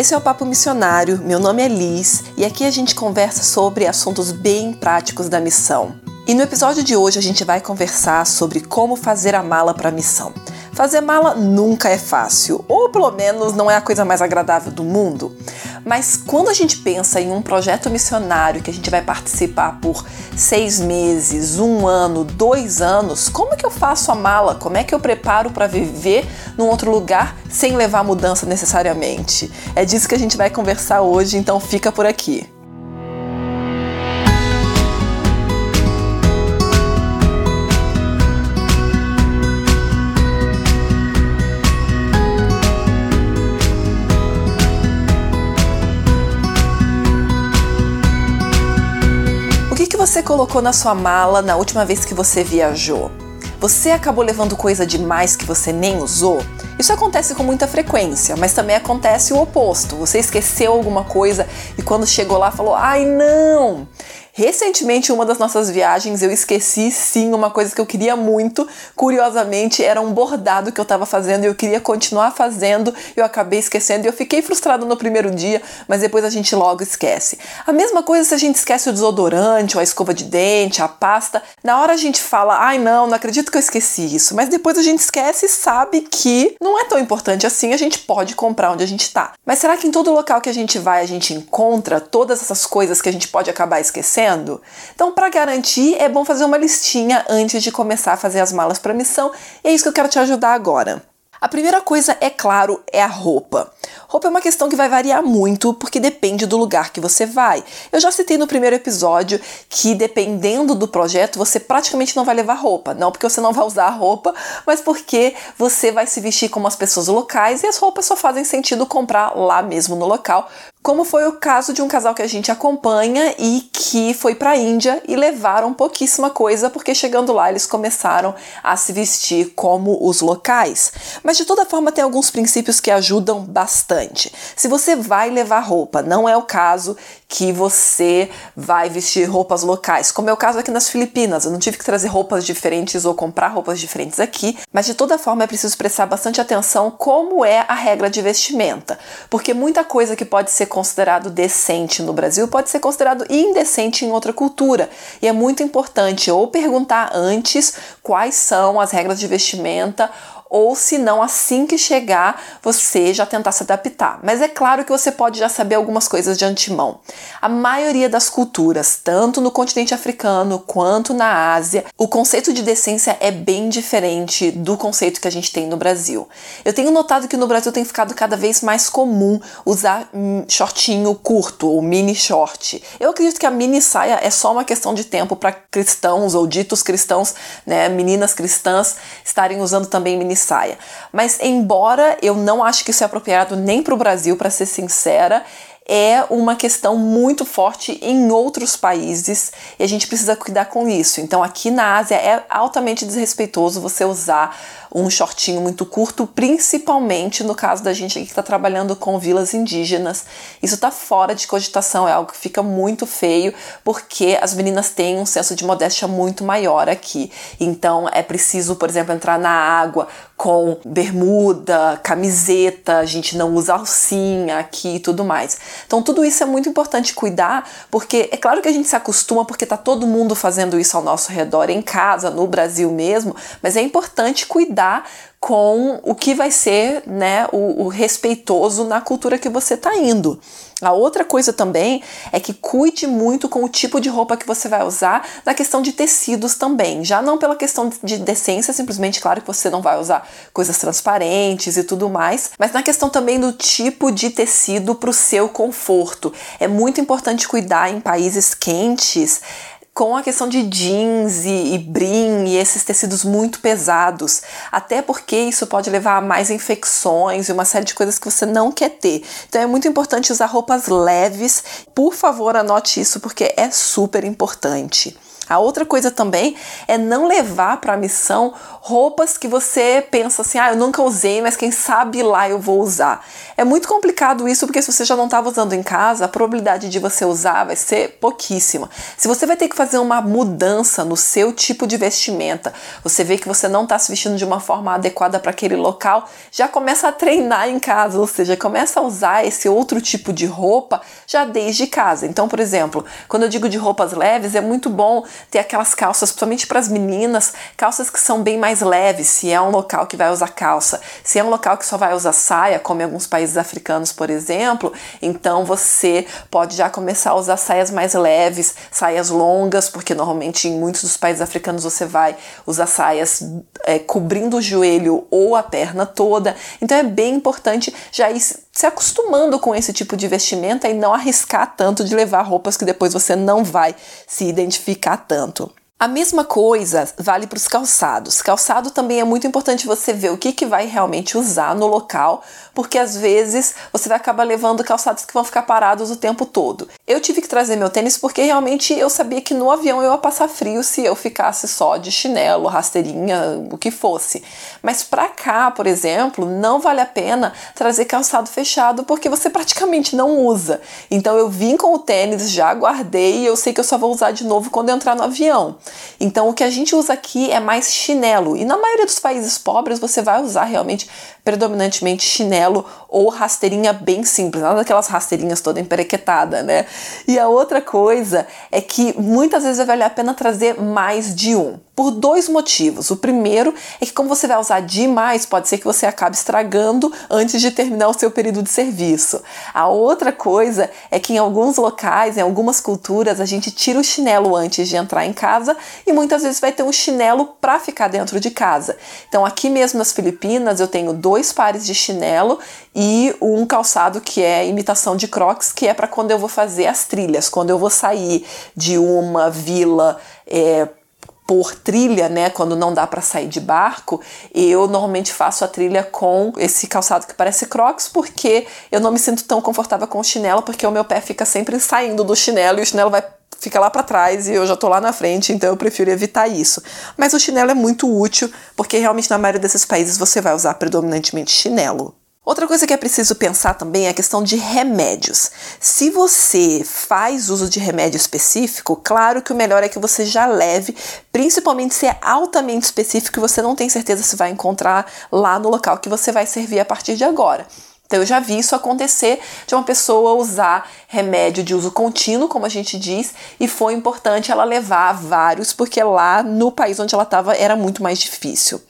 Esse é o Papo Missionário. Meu nome é Liz e aqui a gente conversa sobre assuntos bem práticos da missão. E no episódio de hoje a gente vai conversar sobre como fazer a mala para a missão. Fazer mala nunca é fácil, ou pelo menos não é a coisa mais agradável do mundo. Mas quando a gente pensa em um projeto missionário que a gente vai participar por seis meses, um ano, dois anos, como é que eu faço a mala? Como é que eu preparo para viver num outro lugar sem levar mudança necessariamente? É disso que a gente vai conversar hoje, então fica por aqui. Você colocou na sua mala na última vez que você viajou? Você acabou levando coisa demais que você nem usou? Isso acontece com muita frequência, mas também acontece o oposto. Você esqueceu alguma coisa e quando chegou lá falou: "Ai, não!" Recentemente, em uma das nossas viagens, eu esqueci sim uma coisa que eu queria muito. Curiosamente, era um bordado que eu estava fazendo e eu queria continuar fazendo. Eu acabei esquecendo e eu fiquei frustrada no primeiro dia, mas depois a gente logo esquece. A mesma coisa se a gente esquece o desodorante, ou a escova de dente, a pasta. Na hora a gente fala, ai não, não acredito que eu esqueci isso. Mas depois a gente esquece e sabe que não é tão importante assim, a gente pode comprar onde a gente está. Mas será que em todo local que a gente vai a gente encontra todas essas coisas que a gente pode acabar esquecendo? Então, para garantir, é bom fazer uma listinha antes de começar a fazer as malas para missão, e é isso que eu quero te ajudar agora. A primeira coisa, é claro, é a roupa. Roupa é uma questão que vai variar muito porque depende do lugar que você vai. Eu já citei no primeiro episódio que dependendo do projeto você praticamente não vai levar roupa. Não porque você não vai usar a roupa, mas porque você vai se vestir como as pessoas locais e as roupas só fazem sentido comprar lá mesmo no local, como foi o caso de um casal que a gente acompanha e que foi para a Índia e levaram pouquíssima coisa porque chegando lá eles começaram a se vestir como os locais. Mas de toda forma tem alguns princípios que ajudam bastante. Se você vai levar roupa, não é o caso que você vai vestir roupas locais, como é o caso aqui nas Filipinas. Eu não tive que trazer roupas diferentes ou comprar roupas diferentes aqui, mas de toda forma é preciso prestar bastante atenção como é a regra de vestimenta, porque muita coisa que pode ser considerado decente no Brasil pode ser considerado indecente em outra cultura. E é muito importante ou perguntar antes quais são as regras de vestimenta ou se não, assim que chegar, você já tentar se adaptar. Mas é claro que você pode já saber algumas coisas de antemão. A maioria das culturas, tanto no continente africano quanto na Ásia, o conceito de decência é bem diferente do conceito que a gente tem no Brasil. Eu tenho notado que no Brasil tem ficado cada vez mais comum usar shortinho curto ou mini short. Eu acredito que a mini saia é só uma questão de tempo para cristãos ou ditos cristãos, né, meninas cristãs estarem usando também mini saia. Mas embora eu não acho que isso é apropriado nem para o Brasil, para ser sincera, é uma questão muito forte em outros países e a gente precisa cuidar com isso. Então, aqui na Ásia é altamente desrespeitoso você usar um shortinho muito curto, principalmente no caso da gente aqui que está trabalhando com vilas indígenas. Isso está fora de cogitação, é algo que fica muito feio, porque as meninas têm um senso de modéstia muito maior aqui. Então é preciso, por exemplo, entrar na água com bermuda, camiseta, a gente não usa alcinha aqui e tudo mais. Então tudo isso é muito importante cuidar, porque é claro que a gente se acostuma porque tá todo mundo fazendo isso ao nosso redor em casa, no Brasil mesmo, mas é importante cuidar lidar com o que vai ser né, o, o respeitoso na cultura que você está indo. A outra coisa também é que cuide muito com o tipo de roupa que você vai usar na questão de tecidos também. Já não pela questão de decência, simplesmente, claro que você não vai usar coisas transparentes e tudo mais, mas na questão também do tipo de tecido para o seu conforto. É muito importante cuidar em países quentes com a questão de jeans e, e brim e esses tecidos muito pesados, até porque isso pode levar a mais infecções e uma série de coisas que você não quer ter. Então é muito importante usar roupas leves. Por favor, anote isso porque é super importante. A outra coisa também é não levar para a missão roupas que você pensa assim, ah, eu nunca usei, mas quem sabe lá eu vou usar. É muito complicado isso porque se você já não estava usando em casa, a probabilidade de você usar vai ser pouquíssima. Se você vai ter que fazer uma mudança no seu tipo de vestimenta, você vê que você não está se vestindo de uma forma adequada para aquele local, já começa a treinar em casa, ou seja, começa a usar esse outro tipo de roupa já desde casa. Então, por exemplo, quando eu digo de roupas leves, é muito bom ter aquelas calças, principalmente para as meninas, calças que são bem mais leves, se é um local que vai usar calça. Se é um local que só vai usar saia, como em alguns países africanos, por exemplo, então você pode já começar a usar saias mais leves, saias longas, porque normalmente em muitos dos países africanos você vai usar saias é, cobrindo o joelho ou a perna toda. Então é bem importante já ir se acostumando com esse tipo de vestimenta e não arriscar tanto de levar roupas que depois você não vai se identificar tanto. A mesma coisa vale para os calçados. Calçado também é muito importante você ver o que, que vai realmente usar no local, porque às vezes você vai acabar levando calçados que vão ficar parados o tempo todo. Eu tive que trazer meu tênis porque realmente eu sabia que no avião eu ia passar frio se eu ficasse só de chinelo, rasteirinha, o que fosse. Mas para cá, por exemplo, não vale a pena trazer calçado fechado porque você praticamente não usa. Então eu vim com o tênis, já guardei e eu sei que eu só vou usar de novo quando eu entrar no avião. Então o que a gente usa aqui é mais chinelo. E na maioria dos países pobres você vai usar realmente predominantemente chinelo ou rasteirinha bem simples, nada daquelas rasteirinhas toda emperequetada, né? E a outra coisa é que muitas vezes vai valer a pena trazer mais de um. Por dois motivos. O primeiro é que, como você vai usar demais, pode ser que você acabe estragando antes de terminar o seu período de serviço. A outra coisa é que, em alguns locais, em algumas culturas, a gente tira o chinelo antes de entrar em casa e muitas vezes vai ter um chinelo para ficar dentro de casa. Então, aqui mesmo nas Filipinas, eu tenho dois pares de chinelo e um calçado que é imitação de crocs, que é para quando eu vou fazer as trilhas, quando eu vou sair de uma vila. É, por trilha, né, quando não dá para sair de barco, eu normalmente faço a trilha com esse calçado que parece crocs, porque eu não me sinto tão confortável com o chinelo, porque o meu pé fica sempre saindo do chinelo e o chinelo vai fica lá para trás e eu já tô lá na frente, então eu prefiro evitar isso. Mas o chinelo é muito útil, porque realmente na maioria desses países você vai usar predominantemente chinelo. Outra coisa que é preciso pensar também é a questão de remédios. Se você faz uso de remédio específico, claro que o melhor é que você já leve, principalmente se é altamente específico e você não tem certeza se vai encontrar lá no local que você vai servir a partir de agora. Então eu já vi isso acontecer de uma pessoa usar remédio de uso contínuo, como a gente diz, e foi importante ela levar vários, porque lá no país onde ela estava era muito mais difícil.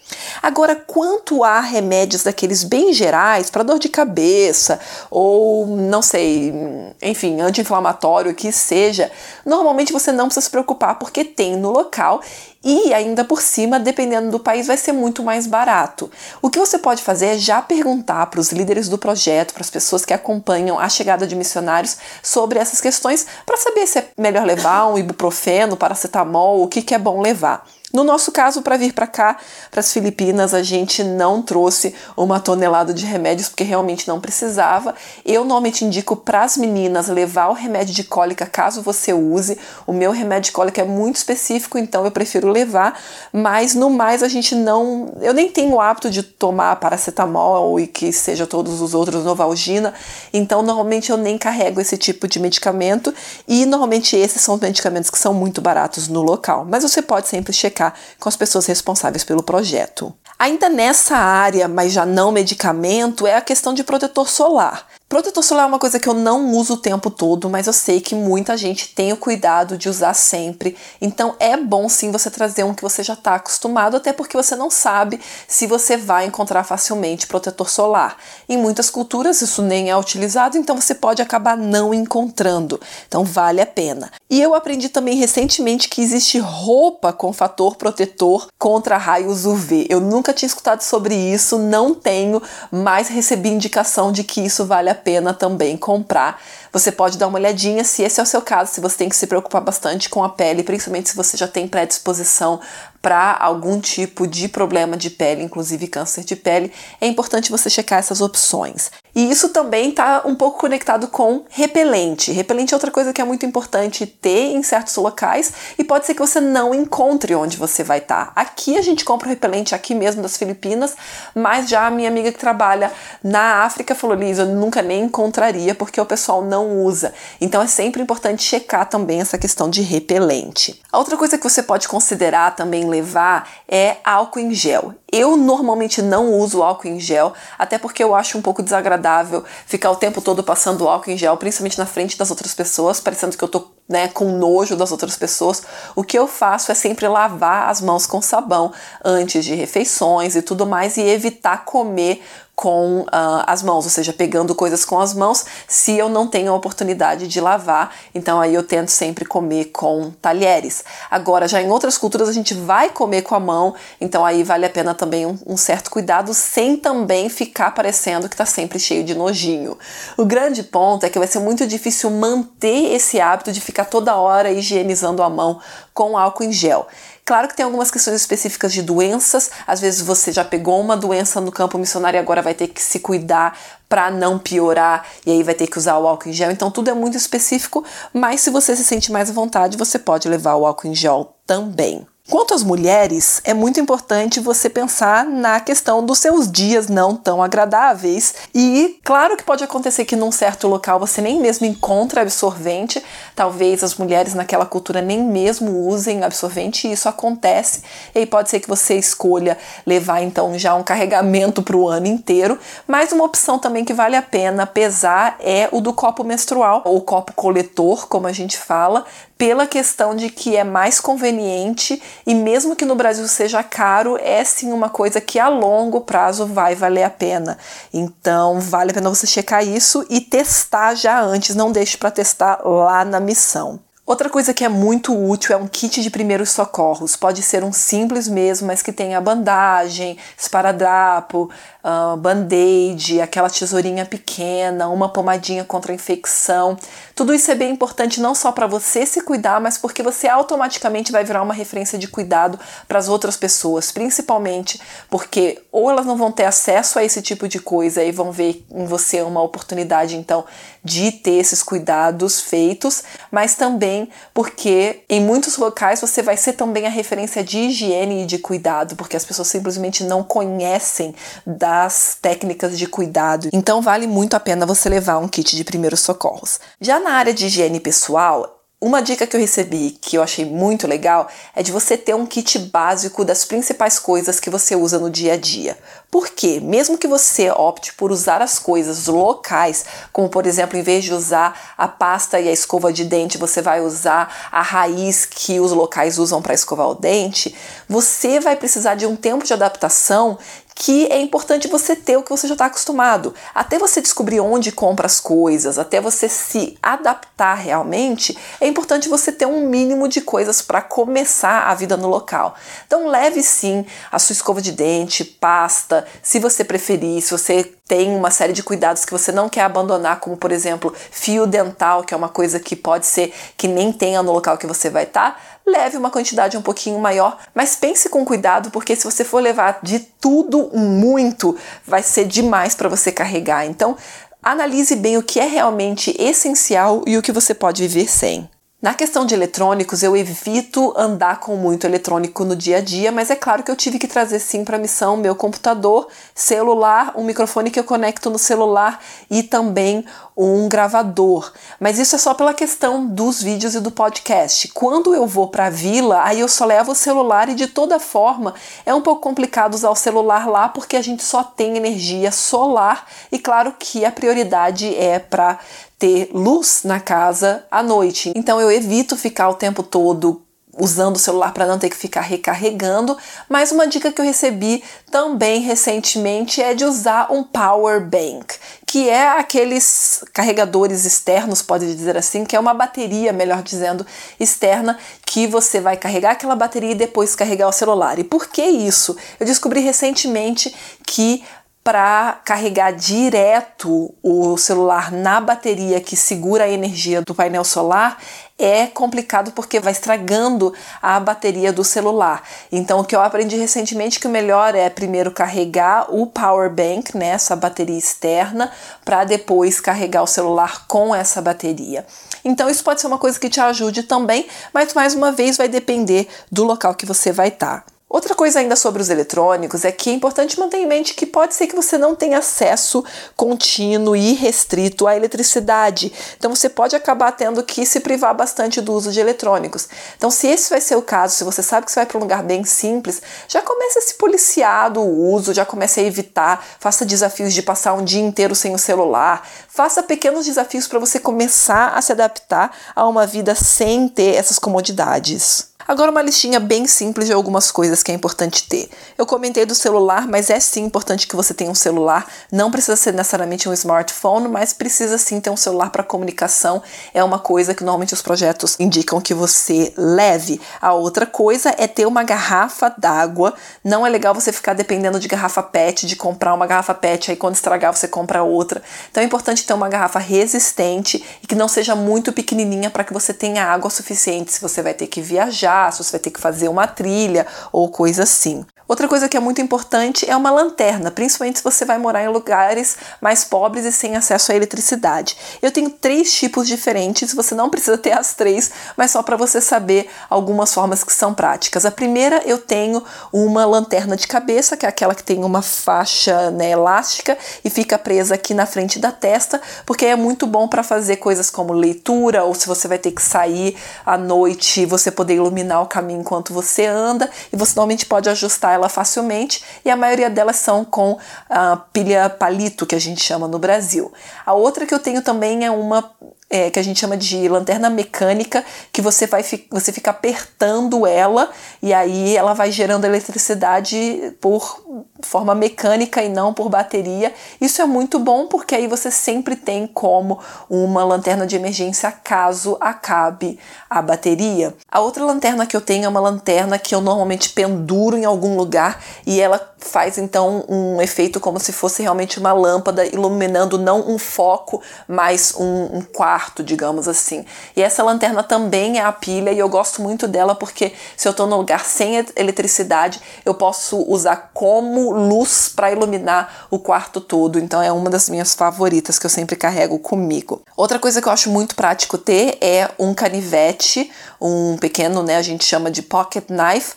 Agora, quanto a remédios daqueles bem gerais, para dor de cabeça, ou não sei, enfim, anti-inflamatório, que seja, normalmente você não precisa se preocupar porque tem no local e ainda por cima, dependendo do país, vai ser muito mais barato. O que você pode fazer é já perguntar para os líderes do projeto, para as pessoas que acompanham a chegada de missionários sobre essas questões, para saber se é melhor levar um ibuprofeno, paracetamol, o que, que é bom levar. No nosso caso, para vir para cá, para as Filipinas, a gente não trouxe uma tonelada de remédios porque realmente não precisava. Eu normalmente indico para as meninas levar o remédio de cólica caso você use. O meu remédio de cólica é muito específico, então eu prefiro levar, mas no mais a gente não, eu nem tenho o hábito de tomar paracetamol e que seja todos os outros Novalgina, então normalmente eu nem carrego esse tipo de medicamento e normalmente esses são os medicamentos que são muito baratos no local. Mas você pode sempre checar com as pessoas responsáveis pelo projeto. Ainda nessa área, mas já não medicamento, é a questão de protetor solar. Protetor solar é uma coisa que eu não uso o tempo todo, mas eu sei que muita gente tem o cuidado de usar sempre. Então é bom sim você trazer um que você já está acostumado, até porque você não sabe se você vai encontrar facilmente protetor solar. Em muitas culturas isso nem é utilizado, então você pode acabar não encontrando. Então vale a pena. E eu aprendi também recentemente que existe roupa com fator protetor contra raios UV. Eu nunca tinha escutado sobre isso, não tenho, mas recebi indicação de que isso vale a pena também comprar. Você pode dar uma olhadinha se esse é o seu caso, se você tem que se preocupar bastante com a pele, principalmente se você já tem predisposição para algum tipo de problema de pele, inclusive câncer de pele, é importante você checar essas opções. E isso também está um pouco conectado com repelente. Repelente é outra coisa que é muito importante ter em certos locais e pode ser que você não encontre onde você vai estar. Tá. Aqui a gente compra o repelente aqui mesmo das Filipinas, mas já a minha amiga que trabalha na África falou: Liz, eu nunca nem encontraria porque o pessoal não usa. Então é sempre importante checar também essa questão de repelente. A outra coisa que você pode considerar também levar é álcool em gel. Eu normalmente não uso álcool em gel, até porque eu acho um pouco desagradável ficar o tempo todo passando álcool em gel, principalmente na frente das outras pessoas, parecendo que eu tô né, com nojo das outras pessoas. O que eu faço é sempre lavar as mãos com sabão antes de refeições e tudo mais e evitar comer com uh, as mãos, ou seja, pegando coisas com as mãos, se eu não tenho a oportunidade de lavar. Então aí eu tento sempre comer com talheres. Agora, já em outras culturas a gente vai comer com a mão, então aí vale a pena também um, um certo cuidado, sem também ficar parecendo que está sempre cheio de nojinho. O grande ponto é que vai ser muito difícil manter esse hábito de ficar toda hora higienizando a mão com álcool em gel. Claro que tem algumas questões específicas de doenças, às vezes você já pegou uma doença no campo missionário e agora vai ter que se cuidar para não piorar e aí vai ter que usar o álcool em gel. Então tudo é muito específico, mas se você se sente mais à vontade, você pode levar o álcool em gel também. Quanto às mulheres, é muito importante você pensar na questão dos seus dias não tão agradáveis. E claro que pode acontecer que num certo local você nem mesmo encontra absorvente, talvez as mulheres naquela cultura nem mesmo usem absorvente, e isso acontece. E aí pode ser que você escolha levar então já um carregamento para o ano inteiro, mas uma opção também que vale a pena pesar é o do copo menstrual, ou copo coletor, como a gente fala, pela questão de que é mais conveniente e mesmo que no Brasil seja caro, é sim uma coisa que a longo prazo vai valer a pena. Então, vale a pena você checar isso e testar já antes, não deixe para testar lá na missão. Outra coisa que é muito útil é um kit de primeiros socorros. Pode ser um simples mesmo, mas que tenha bandagem, esparadrapo, uh, band-aid, aquela tesourinha pequena, uma pomadinha contra a infecção. Tudo isso é bem importante não só para você se cuidar, mas porque você automaticamente vai virar uma referência de cuidado para as outras pessoas, principalmente porque ou elas não vão ter acesso a esse tipo de coisa e vão ver em você uma oportunidade então de ter esses cuidados feitos, mas também porque em muitos locais você vai ser também a referência de higiene e de cuidado, porque as pessoas simplesmente não conhecem da das técnicas de cuidado. Então vale muito a pena você levar um kit de primeiros socorros. Já na área de higiene pessoal, uma dica que eu recebi que eu achei muito legal é de você ter um kit básico das principais coisas que você usa no dia a dia. Porque, mesmo que você opte por usar as coisas locais, como por exemplo, em vez de usar a pasta e a escova de dente, você vai usar a raiz que os locais usam para escovar o dente, você vai precisar de um tempo de adaptação que é importante você ter o que você já está acostumado. Até você descobrir onde compra as coisas, até você se adaptar realmente, é importante você ter um mínimo de coisas para começar a vida no local. Então leve sim a sua escova de dente, pasta, se você preferir, se você tem uma série de cuidados que você não quer abandonar, como por exemplo fio dental, que é uma coisa que pode ser que nem tenha no local que você vai estar. Tá, leve uma quantidade um pouquinho maior, mas pense com cuidado, porque se você for levar de tudo muito, vai ser demais para você carregar. Então, analise bem o que é realmente essencial e o que você pode viver sem. Na questão de eletrônicos, eu evito andar com muito eletrônico no dia a dia, mas é claro que eu tive que trazer sim para a missão meu computador, celular, um microfone que eu conecto no celular e também um gravador. Mas isso é só pela questão dos vídeos e do podcast. Quando eu vou para a vila, aí eu só levo o celular e de toda forma é um pouco complicado usar o celular lá porque a gente só tem energia solar e claro que a prioridade é para ter luz na casa à noite. Então eu evito ficar o tempo todo usando o celular para não ter que ficar recarregando. Mas uma dica que eu recebi também recentemente é de usar um power bank, que é aqueles carregadores externos, pode dizer assim, que é uma bateria, melhor dizendo, externa que você vai carregar aquela bateria e depois carregar o celular. E por que isso? Eu descobri recentemente que para carregar direto o celular na bateria que segura a energia do painel solar é complicado porque vai estragando a bateria do celular. Então, o que eu aprendi recentemente que o melhor é primeiro carregar o power bank, né, essa bateria externa, para depois carregar o celular com essa bateria. Então, isso pode ser uma coisa que te ajude também, mas mais uma vez vai depender do local que você vai estar. Tá. Outra coisa ainda sobre os eletrônicos é que é importante manter em mente que pode ser que você não tenha acesso contínuo e restrito à eletricidade. Então você pode acabar tendo que se privar bastante do uso de eletrônicos. Então, se esse vai ser o caso, se você sabe que você vai para um lugar bem simples, já comece a se policiar do uso, já comece a evitar, faça desafios de passar um dia inteiro sem o celular, faça pequenos desafios para você começar a se adaptar a uma vida sem ter essas comodidades. Agora, uma listinha bem simples de algumas coisas que é importante ter. Eu comentei do celular, mas é sim importante que você tenha um celular. Não precisa ser necessariamente um smartphone, mas precisa sim ter um celular para comunicação. É uma coisa que normalmente os projetos indicam que você leve. A outra coisa é ter uma garrafa d'água. Não é legal você ficar dependendo de garrafa PET, de comprar uma garrafa PET, aí quando estragar você compra outra. Então é importante ter uma garrafa resistente e que não seja muito pequenininha para que você tenha água suficiente se você vai ter que viajar você vai ter que fazer uma trilha ou coisa assim. Outra coisa que é muito importante é uma lanterna, principalmente se você vai morar em lugares mais pobres e sem acesso à eletricidade. Eu tenho três tipos diferentes, você não precisa ter as três, mas só para você saber algumas formas que são práticas. A primeira, eu tenho uma lanterna de cabeça, que é aquela que tem uma faixa né, elástica e fica presa aqui na frente da testa, porque é muito bom para fazer coisas como leitura ou se você vai ter que sair à noite, você poder iluminar o caminho enquanto você anda e você normalmente pode ajustar ela facilmente e a maioria delas são com a pilha palito, que a gente chama no Brasil. A outra que eu tenho também é uma é, que a gente chama de lanterna mecânica, que você vai você fica apertando ela e aí ela vai gerando eletricidade por forma mecânica e não por bateria. Isso é muito bom porque aí você sempre tem como uma lanterna de emergência caso acabe a bateria. A outra lanterna que eu tenho é uma lanterna que eu normalmente penduro em algum lugar e ela faz então um efeito como se fosse realmente uma lâmpada iluminando não um foco, mas um, um quarto digamos assim. E essa lanterna também é a pilha e eu gosto muito dela porque se eu estou num lugar sem eletricidade, eu posso usar como luz para iluminar o quarto todo. Então é uma das minhas favoritas que eu sempre carrego comigo. Outra coisa que eu acho muito prático ter é um canivete, um pequeno, né, a gente chama de pocket knife,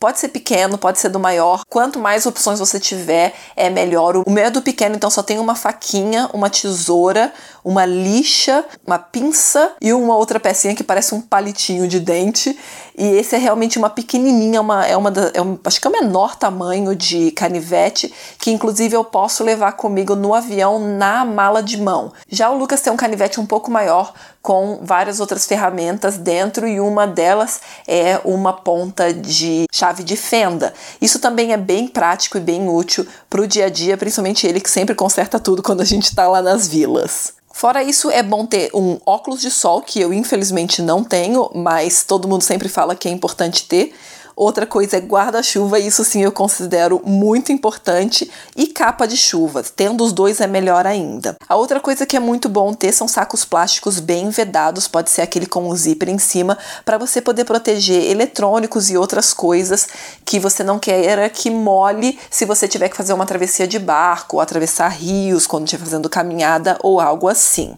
Pode ser pequeno, pode ser do maior. Quanto mais opções você tiver, é melhor. O meu é do pequeno, então só tem uma faquinha, uma tesoura, uma lixa, uma pinça e uma outra pecinha que parece um palitinho de dente. E esse é realmente uma pequenininha, uma, é uma da, é um, acho que é o menor tamanho de canivete, que inclusive eu posso levar comigo no avião na mala de mão. Já o Lucas tem um canivete um pouco maior, com várias outras ferramentas dentro e uma delas é uma ponta de chave de fenda. Isso também é bem prático e bem útil para o dia a dia, principalmente ele que sempre conserta tudo quando a gente está lá nas vilas. Fora isso, é bom ter um óculos de sol, que eu infelizmente não tenho, mas todo mundo sempre fala que é importante ter. Outra coisa é guarda-chuva, isso sim eu considero muito importante, e capa de chuva. Tendo os dois é melhor ainda. A outra coisa que é muito bom ter são sacos plásticos bem vedados, pode ser aquele com o zíper em cima, para você poder proteger eletrônicos e outras coisas que você não queira que molhe se você tiver que fazer uma travessia de barco, ou atravessar rios quando estiver fazendo caminhada ou algo assim.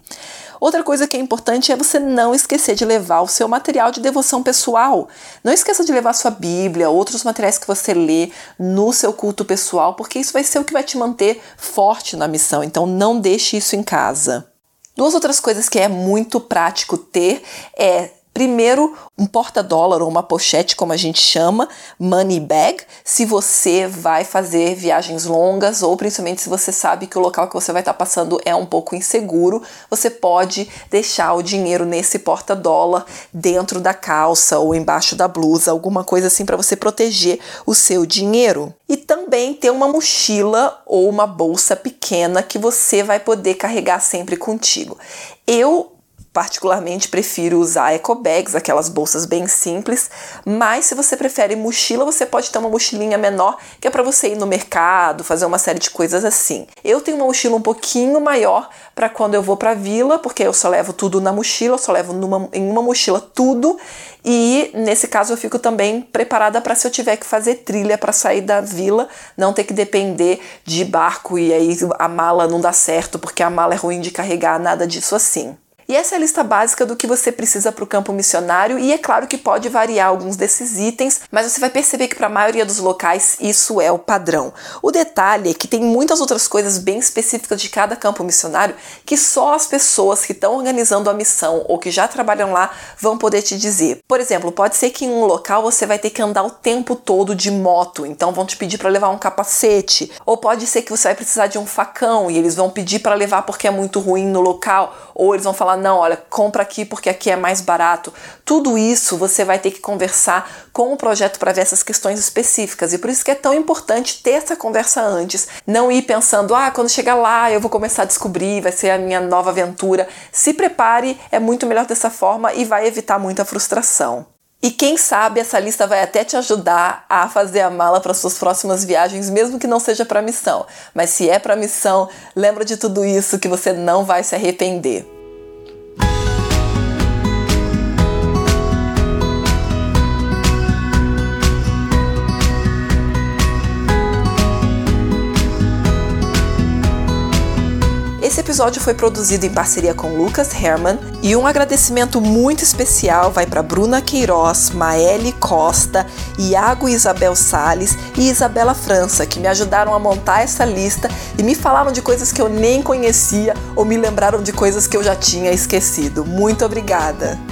Outra coisa que é importante é você não esquecer de levar o seu material de devoção pessoal. Não esqueça de levar sua Bíblia, outros materiais que você lê no seu culto pessoal, porque isso vai ser o que vai te manter forte na missão. Então não deixe isso em casa. Duas outras coisas que é muito prático ter é Primeiro, um porta-dólar ou uma pochete, como a gente chama, money bag, se você vai fazer viagens longas ou principalmente se você sabe que o local que você vai estar passando é um pouco inseguro, você pode deixar o dinheiro nesse porta-dólar dentro da calça ou embaixo da blusa, alguma coisa assim para você proteger o seu dinheiro. E também ter uma mochila ou uma bolsa pequena que você vai poder carregar sempre contigo. Eu particularmente prefiro usar eco bags, aquelas bolsas bem simples, mas se você prefere mochila, você pode ter uma mochilinha menor, que é para você ir no mercado, fazer uma série de coisas assim. Eu tenho uma mochila um pouquinho maior para quando eu vou para a vila, porque eu só levo tudo na mochila, eu só levo numa, em uma mochila tudo, e nesse caso eu fico também preparada para se eu tiver que fazer trilha para sair da vila, não ter que depender de barco e aí a mala não dá certo porque a mala é ruim de carregar, nada disso assim. E essa é a lista básica do que você precisa para o campo missionário, e é claro que pode variar alguns desses itens, mas você vai perceber que para a maioria dos locais isso é o padrão. O detalhe é que tem muitas outras coisas bem específicas de cada campo missionário que só as pessoas que estão organizando a missão ou que já trabalham lá vão poder te dizer. Por exemplo, pode ser que em um local você vai ter que andar o tempo todo de moto, então vão te pedir para levar um capacete, ou pode ser que você vai precisar de um facão e eles vão pedir para levar porque é muito ruim no local, ou eles vão falar não, olha, compra aqui porque aqui é mais barato. Tudo isso você vai ter que conversar com o projeto para ver essas questões específicas. E por isso que é tão importante ter essa conversa antes. Não ir pensando, ah, quando chegar lá eu vou começar a descobrir, vai ser a minha nova aventura. Se prepare, é muito melhor dessa forma e vai evitar muita frustração. E quem sabe essa lista vai até te ajudar a fazer a mala para suas próximas viagens, mesmo que não seja para missão. Mas se é para missão, lembra de tudo isso que você não vai se arrepender. Episódio foi produzido em parceria com Lucas Herman e um agradecimento muito especial vai para Bruna Queiroz, Maeli Costa, Iago Isabel Sales e Isabela França, que me ajudaram a montar essa lista e me falaram de coisas que eu nem conhecia ou me lembraram de coisas que eu já tinha esquecido. Muito obrigada!